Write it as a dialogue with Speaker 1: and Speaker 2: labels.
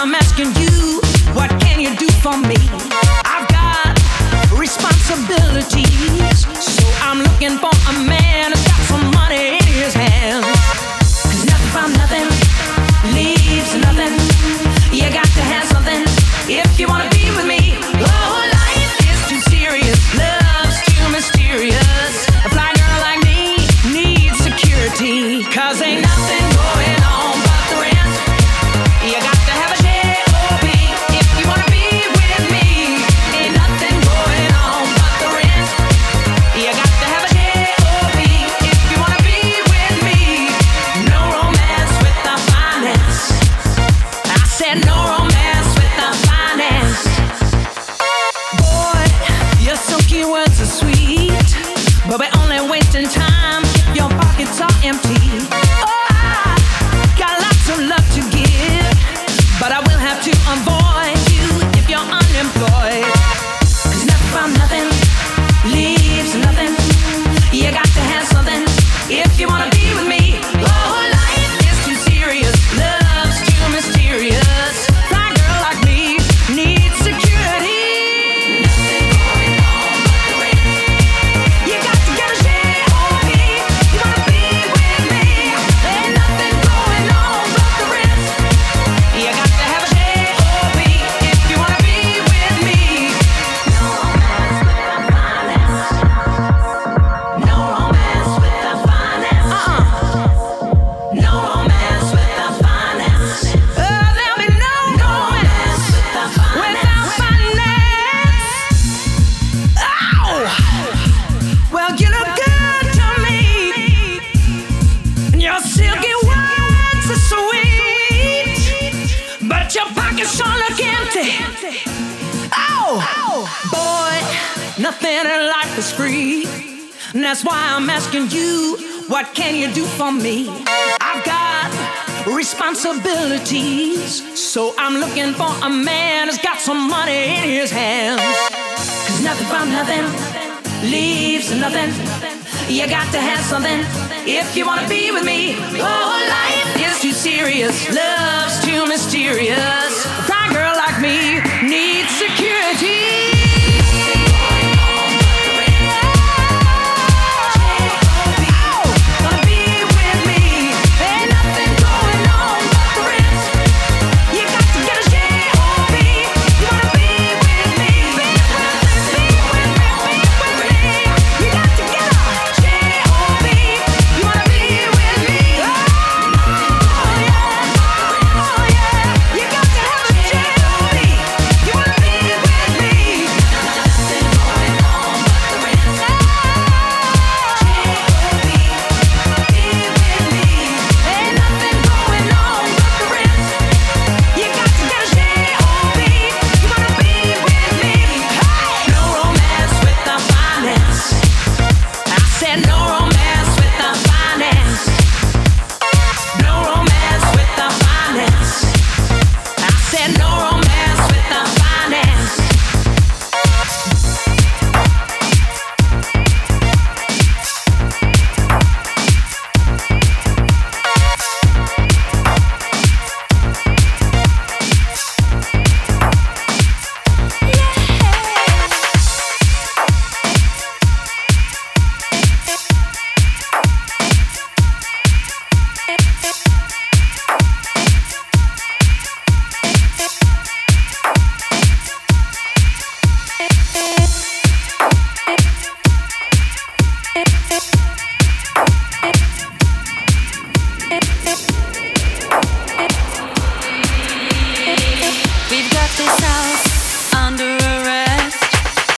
Speaker 1: I'm asking you, what can you do for me? I've got responsibilities, so I'm looking for a man money in his nothing from nothing leaves nothing. You got to have something if you wanna be with me. Oh, life is too serious, love's too mysterious. A fly girl like me needs cause ain't but I Oh, boy, nothing in life is free. And that's why I'm asking you, what can you do for me? I've got responsibilities, so I'm looking for a man who's got some money in his hands. Cause nothing from nothing leaves nothing. You got to have something if you wanna be with me. Oh, life is too serious, love's too mysterious.